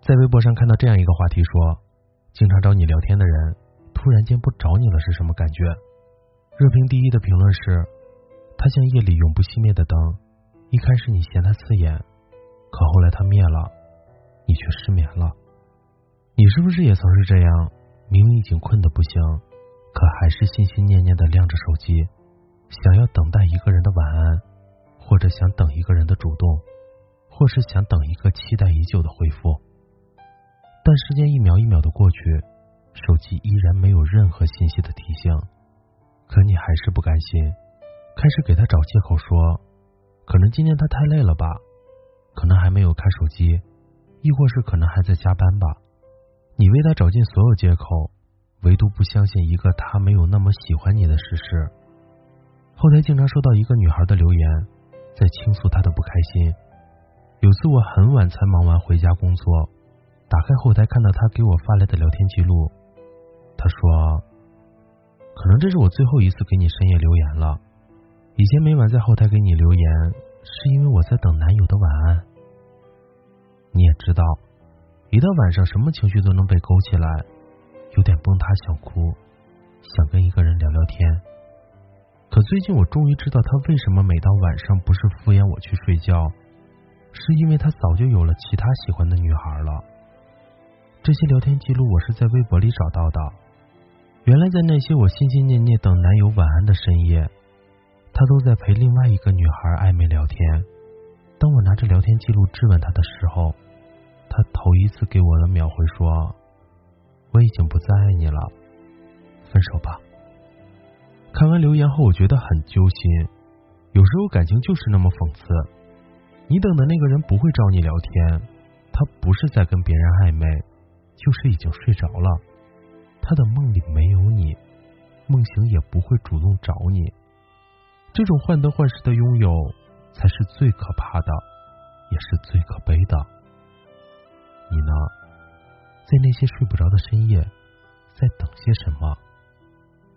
在微博上看到这样一个话题说。经常找你聊天的人，突然间不找你了，是什么感觉？热评第一的评论是：他像夜里永不熄灭的灯，一开始你嫌他刺眼，可后来他灭了，你却失眠了。你是不是也曾是这样？明明已经困得不行，可还是心心念念的亮着手机，想要等待一个人的晚安，或者想等一个人的主动，或是想等一个期待已久的回复。但时间一秒一秒的过去，手机依然没有任何信息的提醒，可你还是不甘心，开始给他找借口说，可能今天他太累了吧，可能还没有看手机，亦或是可能还在加班吧。你为他找尽所有借口，唯独不相信一个他没有那么喜欢你的事实。后台经常收到一个女孩的留言，在倾诉她的不开心。有次我很晚才忙完回家工作。打开后台，看到他给我发来的聊天记录。他说：“可能这是我最后一次给你深夜留言了。以前每晚在后台给你留言，是因为我在等男友的晚安。你也知道，一到晚上，什么情绪都能被勾起来，有点崩塌，想哭，想跟一个人聊聊天。可最近我终于知道，他为什么每到晚上不是敷衍我去睡觉，是因为他早就有了其他喜欢的女孩了。”这些聊天记录我是在微博里找到的。原来在那些我心心念念等男友晚安的深夜，他都在陪另外一个女孩暧昧聊天。当我拿着聊天记录质问他的时候，他头一次给我的秒回说：“我已经不再爱你了，分手吧。”看完留言后，我觉得很揪心。有时候感情就是那么讽刺，你等的那个人不会找你聊天，他不是在跟别人暧昧。就是已经睡着了，他的梦里没有你，梦醒也不会主动找你。这种患得患失的拥有，才是最可怕的，也是最可悲的。你呢，在那些睡不着的深夜，在等些什么？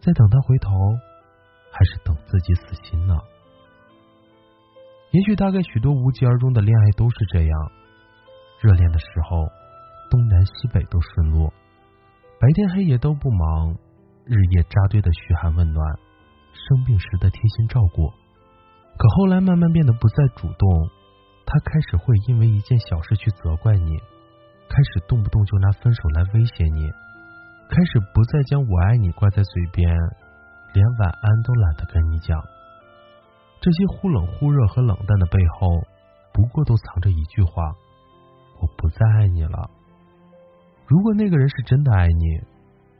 在等他回头，还是等自己死心呢？也许，大概许多无疾而终的恋爱都是这样，热恋的时候。东南西北都顺路，白天黑夜都不忙，日夜扎堆的嘘寒问暖，生病时的贴心照顾。可后来慢慢变得不再主动，他开始会因为一件小事去责怪你，开始动不动就拿分手来威胁你，开始不再将我爱你挂在嘴边，连晚安都懒得跟你讲。这些忽冷忽热和冷淡的背后，不过都藏着一句话：我不再爱你了。如果那个人是真的爱你，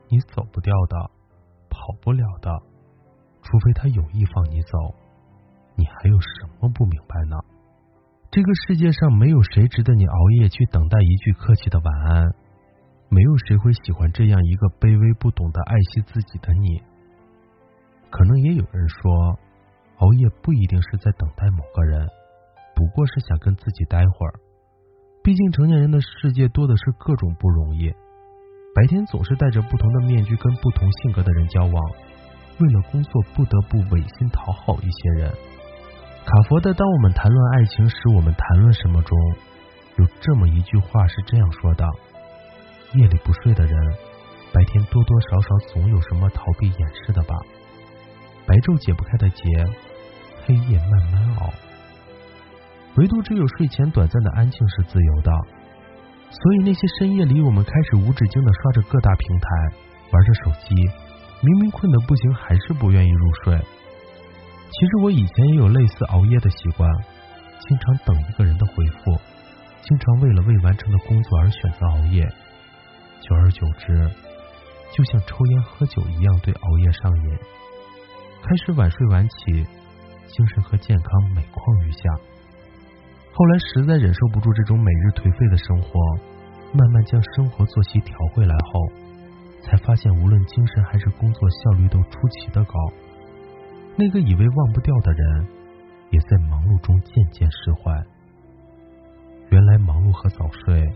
你走不掉的，跑不了的，除非他有意放你走，你还有什么不明白呢？这个世界上没有谁值得你熬夜去等待一句客气的晚安，没有谁会喜欢这样一个卑微不懂得爱惜自己的你。可能也有人说，熬夜不一定是在等待某个人，不过是想跟自己待会儿。毕竟成年人的世界多的是各种不容易，白天总是戴着不同的面具跟不同性格的人交往，为了工作不得不违心讨好一些人。卡佛的《当我们谈论爱情时，我们谈论什么》中有这么一句话是这样说的：夜里不睡的人，白天多多少少总有什么逃避掩饰的吧？白昼解不开的结，黑夜慢慢熬。唯独只有睡前短暂的安静是自由的，所以那些深夜里，我们开始无止境的刷着各大平台，玩着手机，明明困得不行，还是不愿意入睡。其实我以前也有类似熬夜的习惯，经常等一个人的回复，经常为了未完成的工作而选择熬夜。久而久之，就像抽烟喝酒一样，对熬夜上瘾，开始晚睡晚起，精神和健康每况愈下。后来实在忍受不住这种每日颓废的生活，慢慢将生活作息调回来后，才发现无论精神还是工作效率都出奇的高。那个以为忘不掉的人，也在忙碌中渐渐释怀。原来忙碌和早睡，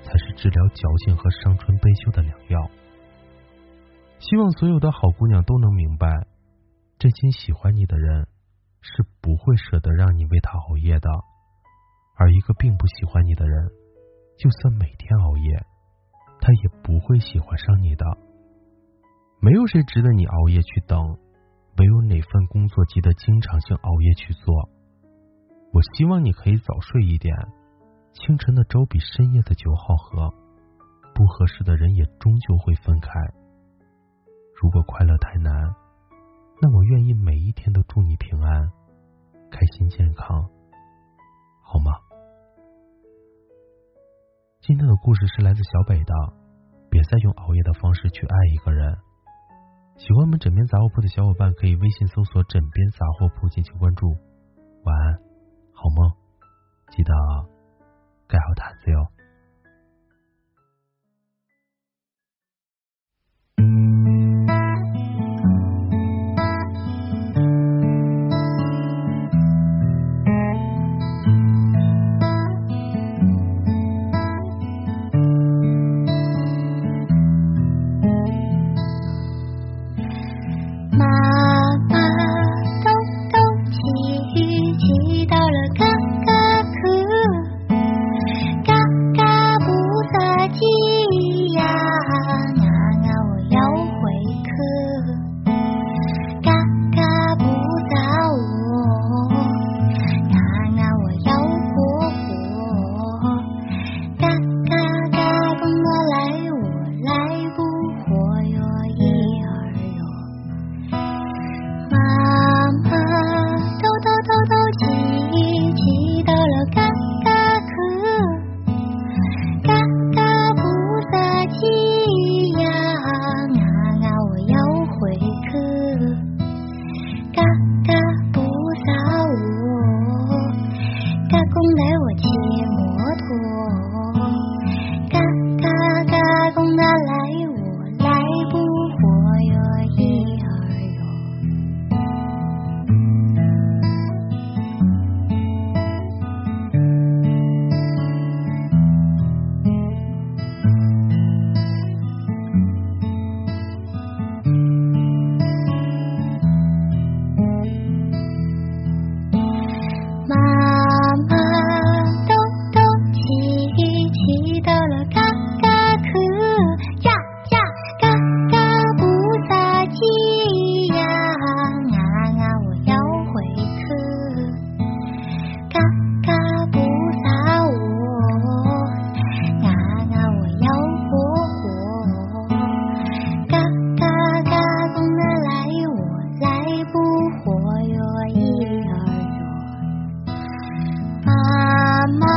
才是治疗矫情和伤春悲秋的良药。希望所有的好姑娘都能明白，真心喜欢你的人，是不会舍得让你为他熬夜的。而一个并不喜欢你的人，就算每天熬夜，他也不会喜欢上你的。没有谁值得你熬夜去等，没有哪份工作值得经常性熬夜去做。我希望你可以早睡一点，清晨的粥比深夜的酒好喝。不合适的人也终究会分开。如果快乐太难，那我愿意每一天都祝你平安、开心、健康，好吗？今天的故事是来自小北的，别再用熬夜的方式去爱一个人。喜欢我们枕边杂货铺的小伙伴，可以微信搜索“枕边杂货铺”进行关注。晚安，好梦，记得盖好毯子哟。来。on